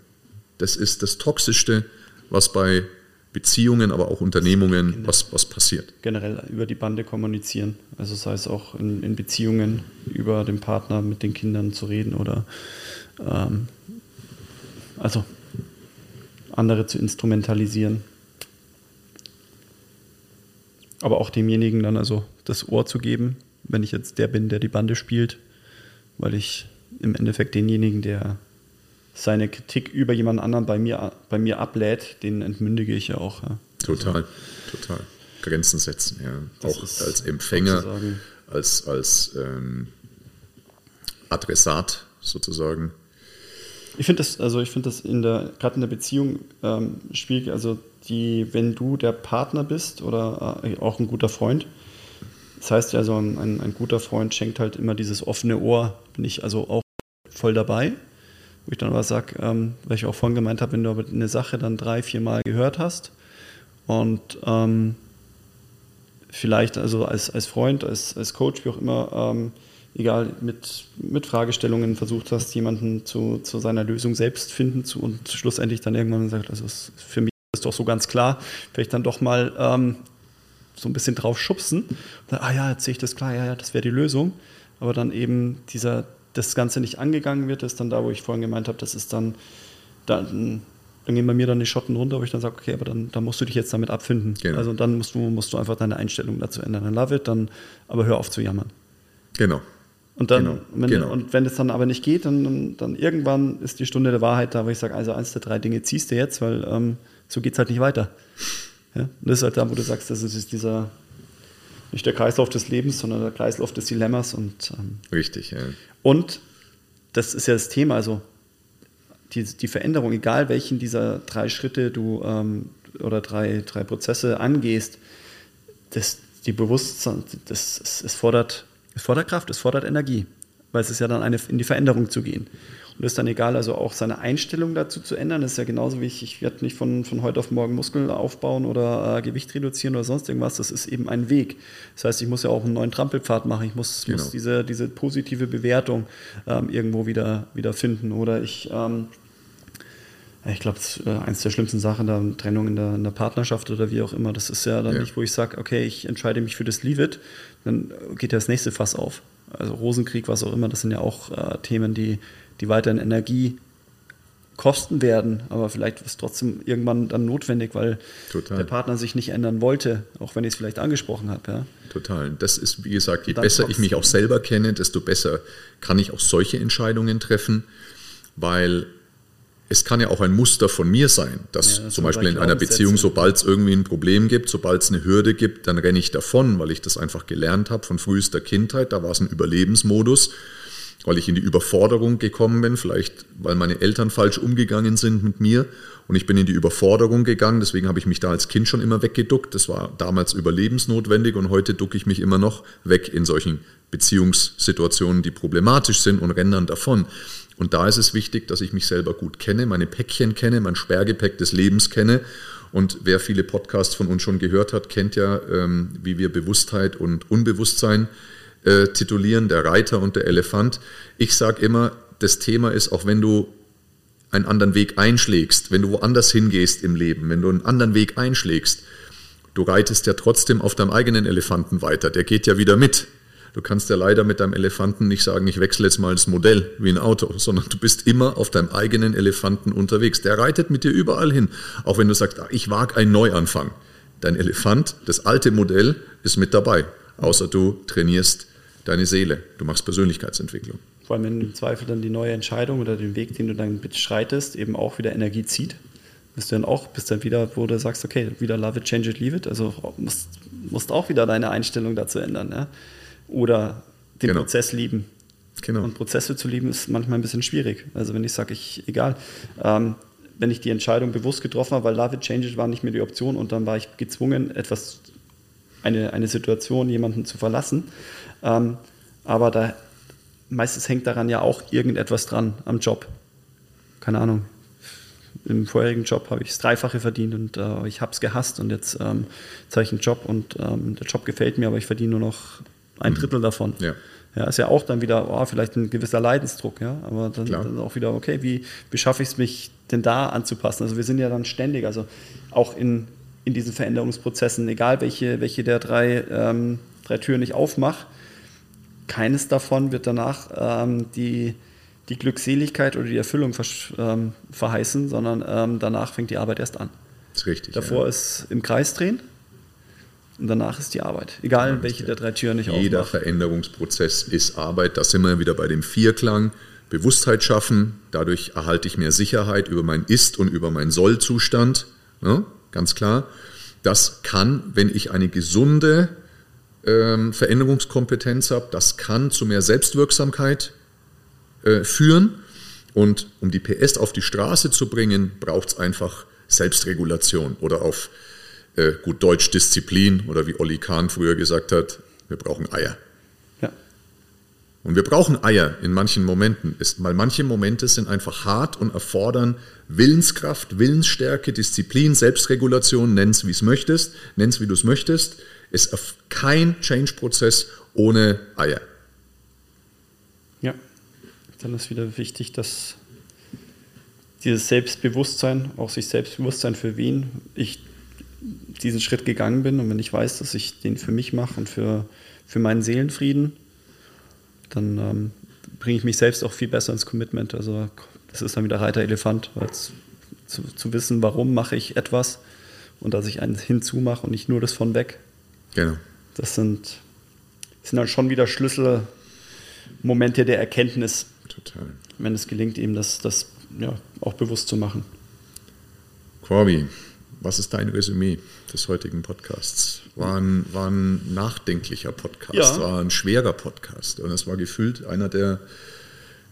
Das ist das Toxischste, was bei Beziehungen, aber auch Unternehmungen, was, was passiert. Generell über die Bande kommunizieren. Also sei es auch in, in Beziehungen über den Partner mit den Kindern zu reden oder ähm, also andere zu instrumentalisieren. Aber auch demjenigen dann also das Ohr zu geben, wenn ich jetzt der bin, der die Bande spielt, weil ich im Endeffekt denjenigen, der seine Kritik über jemand anderen bei mir, bei mir ablädt, den entmündige ich ja auch. Ja. Total, also, total. Grenzen setzen, ja. Auch als Empfänger, als, als ähm, Adressat sozusagen. Ich finde das, also ich finde das in der, gerade in der Beziehung ähm, schwierig, also die, wenn du der Partner bist oder äh, auch ein guter Freund, das heißt ja, so ein, ein, ein, guter Freund schenkt halt immer dieses offene Ohr, bin ich also auch voll dabei. Wo ich dann aber sage, ähm, weil ich auch vorhin gemeint habe, wenn du eine Sache dann drei, vier Mal gehört hast und ähm, vielleicht also als, als Freund, als, als Coach, wie auch immer, ähm, egal, mit, mit Fragestellungen versucht hast, jemanden zu, zu seiner Lösung selbst finden zu, und schlussendlich dann irgendwann sagt, also für mich ist doch so ganz klar, vielleicht dann doch mal ähm, so ein bisschen drauf schubsen. Dann, ah ja, jetzt sehe ich das klar, ja, ja, das wäre die Lösung. Aber dann eben dieser, das Ganze nicht angegangen wird, ist dann da, wo ich vorhin gemeint habe, das ist dann, dann, dann gehen bei mir dann die Schotten runter, wo ich dann sage, okay, aber dann, dann musst du dich jetzt damit abfinden. Genau. Also dann musst du, musst du einfach deine Einstellung dazu ändern. Dann love it, dann aber hör auf zu jammern. Genau. Und dann, genau, wenn, genau. und wenn es dann aber nicht geht, dann, dann irgendwann ist die Stunde der Wahrheit da, wo ich sage, also eins der drei Dinge ziehst du jetzt, weil ähm, so geht es halt nicht weiter. Ja? Und das ist halt da, wo du sagst, das ist dieser, nicht der Kreislauf des Lebens, sondern der Kreislauf des Dilemmas. Und, ähm, Richtig, ja. Und das ist ja das Thema, also die, die Veränderung, egal welchen dieser drei Schritte du ähm, oder drei, drei Prozesse angehst, das, die Bewusstsein, das, es, es fordert es fordert Kraft, es fordert Energie, weil es ist ja dann eine, in die Veränderung zu gehen. Und es ist dann egal, also auch seine Einstellung dazu zu ändern. Das ist ja genauso wie ich, ich werde nicht von, von heute auf morgen Muskeln aufbauen oder äh, Gewicht reduzieren oder sonst irgendwas. Das ist eben ein Weg. Das heißt, ich muss ja auch einen neuen Trampelpfad machen. Ich muss, genau. muss diese, diese positive Bewertung ähm, irgendwo wieder, wieder finden. Oder ich ähm, ich glaube, äh, eins der schlimmsten Sachen, da Trennung in der, in der, Partnerschaft oder wie auch immer, das ist ja dann ja. nicht, wo ich sage, okay, ich entscheide mich für das Leave It, dann geht ja das nächste Fass auf. Also Rosenkrieg, was auch immer, das sind ja auch äh, Themen, die, die weiterhin Energie kosten werden, aber vielleicht ist es trotzdem irgendwann dann notwendig, weil Total. der Partner sich nicht ändern wollte, auch wenn ich es vielleicht angesprochen habe. Ja. Total. Das ist, wie gesagt, je besser ich mich auch selber kenne, desto besser kann ich auch solche Entscheidungen treffen, weil es kann ja auch ein Muster von mir sein, dass ja, zum Beispiel in einer Beziehung, sobald es irgendwie ein Problem gibt, sobald es eine Hürde gibt, dann renne ich davon, weil ich das einfach gelernt habe von frühester Kindheit. Da war es ein Überlebensmodus, weil ich in die Überforderung gekommen bin, vielleicht weil meine Eltern falsch umgegangen sind mit mir und ich bin in die Überforderung gegangen. Deswegen habe ich mich da als Kind schon immer weggeduckt. Das war damals überlebensnotwendig und heute ducke ich mich immer noch weg in solchen Beziehungssituationen, die problematisch sind und renne dann davon. Und da ist es wichtig, dass ich mich selber gut kenne, meine Päckchen kenne, mein Sperrgepäck des Lebens kenne. Und wer viele Podcasts von uns schon gehört hat, kennt ja, ähm, wie wir Bewusstheit und Unbewusstsein titulieren, der Reiter und der Elefant. Ich sage immer, das Thema ist, auch wenn du einen anderen Weg einschlägst, wenn du woanders hingehst im Leben, wenn du einen anderen Weg einschlägst, du reitest ja trotzdem auf deinem eigenen Elefanten weiter. Der geht ja wieder mit. Du kannst ja leider mit deinem Elefanten nicht sagen, ich wechsle jetzt mal das Modell wie ein Auto, sondern du bist immer auf deinem eigenen Elefanten unterwegs. Der reitet mit dir überall hin. Auch wenn du sagst, ah, ich wage einen Neuanfang. Dein Elefant, das alte Modell, ist mit dabei. Außer du trainierst deine Seele. Du machst Persönlichkeitsentwicklung. Vor allem, wenn im Zweifel dann die neue Entscheidung oder den Weg, den du dann beschreitest, eben auch wieder Energie zieht. Bist du dann auch, bist dann wieder, wo du sagst, okay, wieder love it, change it, leave it. Also musst, musst auch wieder deine Einstellung dazu ändern. Ja? oder den genau. Prozess lieben. Genau. Und Prozesse zu lieben ist manchmal ein bisschen schwierig. Also wenn ich sage, ich, egal, ähm, wenn ich die Entscheidung bewusst getroffen habe, weil Love It Change It war nicht mehr die Option und dann war ich gezwungen, etwas, eine, eine Situation, jemanden zu verlassen. Ähm, aber da, meistens hängt daran ja auch irgendetwas dran am Job. Keine Ahnung. Im vorherigen Job habe ich das Dreifache verdient und äh, ich habe es gehasst und jetzt, ähm, jetzt habe ich einen Job und ähm, der Job gefällt mir, aber ich verdiene nur noch ein mhm. Drittel davon. Ja. Ja, ist ja auch dann wieder, oh, vielleicht ein gewisser Leidensdruck, ja, aber dann, dann auch wieder, okay, wie, wie schaffe ich es, mich denn da anzupassen? Also wir sind ja dann ständig, also auch in, in diesen Veränderungsprozessen, egal welche, welche der drei, ähm, drei Türen ich aufmache, keines davon wird danach ähm, die, die Glückseligkeit oder die Erfüllung ähm, verheißen, sondern ähm, danach fängt die Arbeit erst an. Das ist richtig. Davor ja. ist im Kreis drehen und danach ist die Arbeit. Egal, welche der drei Türen ich aufmache. Jeder Veränderungsprozess ist Arbeit. Da sind wir wieder bei dem Vierklang. Bewusstheit schaffen. Dadurch erhalte ich mehr Sicherheit über mein Ist- und über meinen Soll-Zustand. Ja, ganz klar. Das kann, wenn ich eine gesunde ähm, Veränderungskompetenz habe, das kann zu mehr Selbstwirksamkeit äh, führen. Und um die PS auf die Straße zu bringen, braucht es einfach Selbstregulation oder auf äh, gut Deutsch Disziplin oder wie Olli Kahn früher gesagt hat, wir brauchen Eier. Ja. Und wir brauchen Eier in manchen Momenten, weil manche Momente sind einfach hart und erfordern Willenskraft, Willensstärke, Disziplin, Selbstregulation, nenn es wie es möchtest, nenn es wie du es möchtest. Ist kein Change-Prozess ohne Eier. Ja, dann ist wieder wichtig, dass dieses Selbstbewusstsein, auch sich Selbstbewusstsein für wen ich diesen Schritt gegangen bin und wenn ich weiß, dass ich den für mich mache und für, für meinen Seelenfrieden, dann ähm, bringe ich mich selbst auch viel besser ins Commitment. Also das ist dann wieder Reiter Elefant, weil zu, zu wissen, warum mache ich etwas und dass ich eins hinzumache und nicht nur das von weg. Genau. Das sind, sind dann schon wieder Schlüsselmomente der Erkenntnis. Total. Wenn es gelingt, eben das, das ja, auch bewusst zu machen. Corby, was ist dein Resümee des heutigen Podcasts? War ein, war ein nachdenklicher Podcast, ja. war ein schwerer Podcast und es war gefüllt einer der,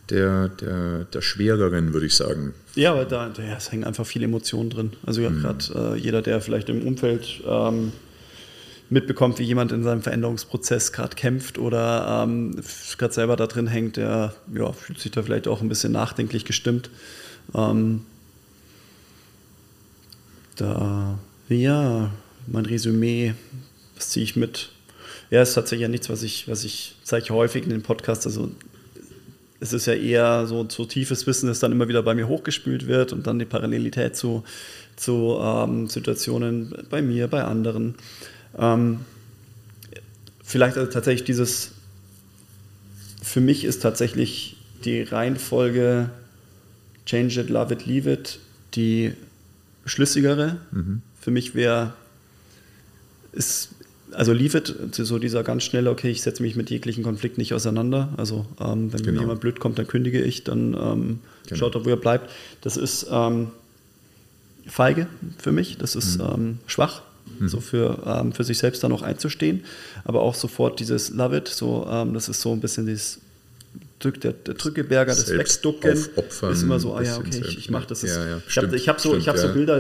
der, der, der schwereren, würde ich sagen. Ja, aber da, da es hängen einfach viele Emotionen drin. Also ja, mhm. gerade äh, jeder, der vielleicht im Umfeld ähm, mitbekommt, wie jemand in seinem Veränderungsprozess gerade kämpft oder ähm, gerade selber da drin hängt, der ja, fühlt sich da vielleicht auch ein bisschen nachdenklich gestimmt. Ähm, da, ja, mein Resümee, was ziehe ich mit? Ja, es ist tatsächlich ja nichts, was ich, was ich zeige häufig in den Podcasts. Also es ist ja eher so, so tiefes Wissen, das dann immer wieder bei mir hochgespült wird und dann die Parallelität zu, zu ähm, Situationen bei mir, bei anderen. Ähm, vielleicht also tatsächlich dieses, für mich ist tatsächlich die Reihenfolge Change it, love it, leave it, die schlüssigere. Mhm. Für mich wäre ist also liefert so dieser ganz schnelle, okay, ich setze mich mit jeglichen Konflikten nicht auseinander. Also ähm, wenn genau. mir jemand blöd kommt, dann kündige ich, dann ähm, genau. schaut er, wo er bleibt. Das ist ähm, feige für mich, das ist mhm. Ähm, schwach, mhm. so für, ähm, für sich selbst dann auch einzustehen. Aber auch sofort dieses Love it, so, ähm, das ist so ein bisschen dieses Drück, der, der Drückeberger, das Wegducken ist immer so, ah ja, okay, ich, ich mache das. Ja, ja, ich habe hab so, hab so Bilder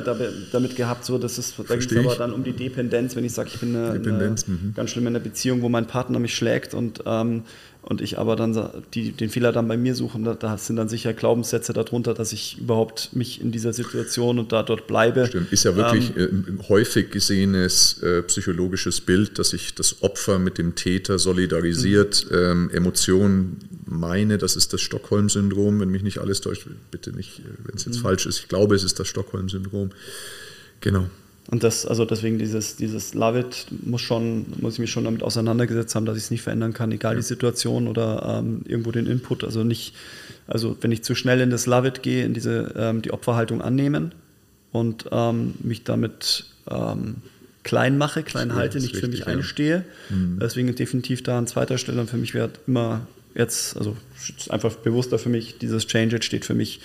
damit gehabt, so, das ist, da es aber dann um die Dependenz, wenn ich sage, ich bin eine, eine mhm. ganz schlimm in einer Beziehung, wo mein Partner mich schlägt und ähm, und ich aber dann die, den Fehler dann bei mir suche, da, da, sind dann sicher Glaubenssätze darunter, dass ich überhaupt mich in dieser Situation und da dort bleibe. Stimmt, ist ja wirklich ähm, ein häufig gesehenes äh, psychologisches Bild, dass sich das Opfer mit dem Täter solidarisiert, mhm. ähm, Emotionen meine, das ist das Stockholm-Syndrom, wenn mich nicht alles täuscht, bitte nicht, wenn es jetzt mhm. falsch ist. Ich glaube, es ist das Stockholm-Syndrom. Genau. Und das, also deswegen dieses, dieses Love It muss schon, muss ich mich schon damit auseinandergesetzt haben, dass ich es nicht verändern kann, egal ja. die Situation oder ähm, irgendwo den Input. Also nicht, also wenn ich zu schnell in das Love It gehe, in diese ähm, die Opferhaltung annehmen und ähm, mich damit ähm, klein mache, klein halte, nicht für mich ja. einstehe. Mhm. Deswegen definitiv da an zweiter Stelle und für mich wird immer jetzt, also einfach bewusster für mich, dieses Change It steht für mich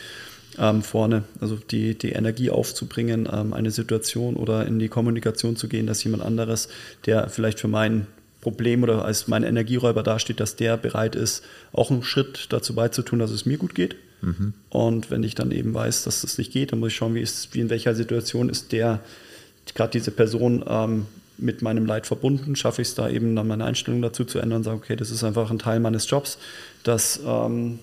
ähm, vorne. Also die, die Energie aufzubringen, ähm, eine Situation oder in die Kommunikation zu gehen, dass jemand anderes, der vielleicht für mein Problem oder als mein Energieräuber dasteht, dass der bereit ist, auch einen Schritt dazu beizutun, dass es mir gut geht. Mhm. Und wenn ich dann eben weiß, dass das nicht geht, dann muss ich schauen, wie, ist, wie in welcher Situation ist der, gerade diese Person ähm, mit meinem Leid verbunden, schaffe ich es da eben dann meine Einstellung dazu zu ändern und sage, okay, das ist einfach ein Teil meines Jobs, dass ähm,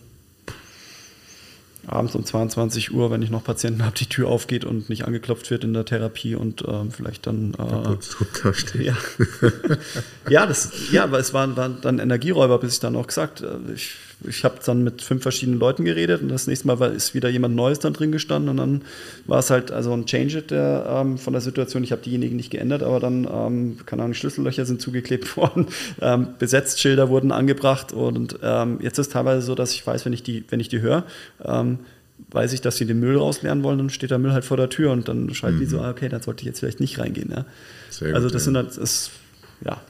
abends um 22 Uhr, wenn ich noch Patienten habe, die Tür aufgeht und nicht angeklopft wird in der Therapie und ähm, vielleicht dann. Äh, ja. ja, das, ja, aber es waren, waren dann Energieräuber, bis ich dann auch gesagt, äh, ich, ich habe dann mit fünf verschiedenen Leuten geredet und das nächste Mal war, ist wieder jemand Neues dann drin gestanden und dann war es halt also ein Change der, ähm, von der Situation. Ich habe diejenigen nicht geändert, aber dann, ähm, keine Ahnung, Schlüssellöcher sind zugeklebt worden, ähm, Besetztschilder wurden angebracht und ähm, jetzt ist es teilweise so, dass ich weiß, wenn ich die, wenn ich die höre, ähm, weiß ich, dass sie den Müll rausleeren wollen, dann steht der Müll halt vor der Tür und dann schalten mhm. die so, ah, okay, dann sollte ich jetzt vielleicht nicht reingehen. Ja. Gut, also das ja. sind halt, das, ja.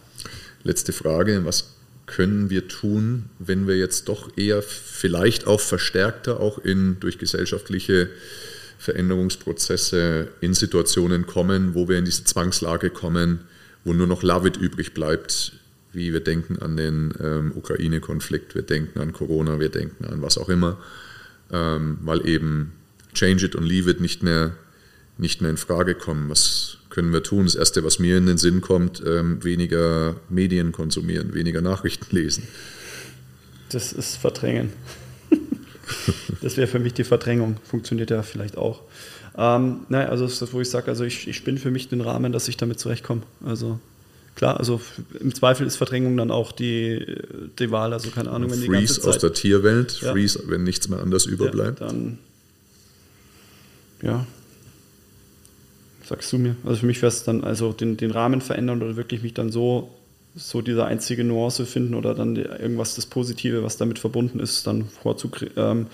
Letzte Frage, was können wir tun, wenn wir jetzt doch eher vielleicht auch verstärkter, auch in, durch gesellschaftliche Veränderungsprozesse in Situationen kommen, wo wir in diese Zwangslage kommen, wo nur noch Lavit übrig bleibt, wie wir denken an den ähm, Ukraine-Konflikt, wir denken an Corona, wir denken an was auch immer, ähm, weil eben Change it und Leave it nicht mehr, nicht mehr in Frage kommen. Was können wir tun? Das Erste, was mir in den Sinn kommt, ähm, weniger Medien konsumieren, weniger Nachrichten lesen. Das ist Verdrängen. das wäre für mich die Verdrängung. Funktioniert ja vielleicht auch. Ähm, naja, also das wo ich sage, also ich, ich spinne für mich den Rahmen, dass ich damit zurechtkomme. Also klar, also im Zweifel ist Verdrängung dann auch die, die Wahl, also keine Ahnung, wenn die ganze Zeit, aus der Tierwelt, ja. Freeze, wenn nichts mehr anders überbleibt. Ja, dann, ja, sagst du mir. Also für mich wäre es dann also den, den Rahmen verändern oder wirklich mich dann so, so diese einzige Nuance finden oder dann irgendwas das Positive, was damit verbunden ist, dann ähm,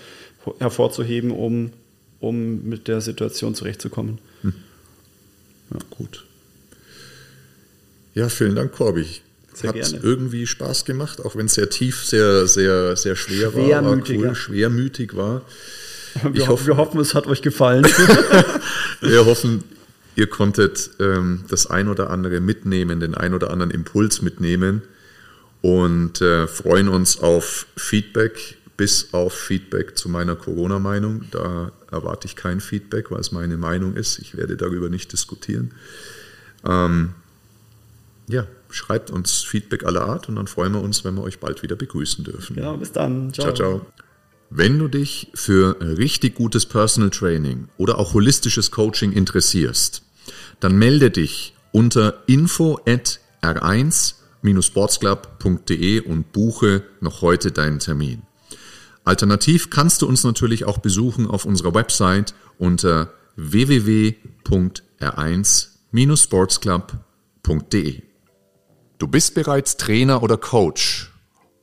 hervorzuheben, um, um mit der Situation zurechtzukommen. Hm. Ja. Gut. Ja, vielen Dank, Corby. Sehr Hat gerne. irgendwie Spaß gemacht, auch wenn es sehr tief, sehr, sehr, sehr schwer war, war cool, schwermütig war. Wir, hoffe, wir hoffen, es hat euch gefallen. wir hoffen, Ihr konntet ähm, das ein oder andere mitnehmen, den ein oder anderen Impuls mitnehmen und äh, freuen uns auf Feedback, bis auf Feedback zu meiner Corona-Meinung. Da erwarte ich kein Feedback, weil es meine Meinung ist. Ich werde darüber nicht diskutieren. Ähm, ja, schreibt uns Feedback aller Art und dann freuen wir uns, wenn wir euch bald wieder begrüßen dürfen. Ja, bis dann. Ciao, ciao. ciao. Wenn du dich für richtig gutes Personal Training oder auch holistisches Coaching interessierst, dann melde dich unter info at r1-sportsclub.de und buche noch heute deinen Termin. Alternativ kannst du uns natürlich auch besuchen auf unserer Website unter www.r1-sportsclub.de. Du bist bereits Trainer oder Coach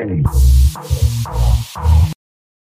Miami.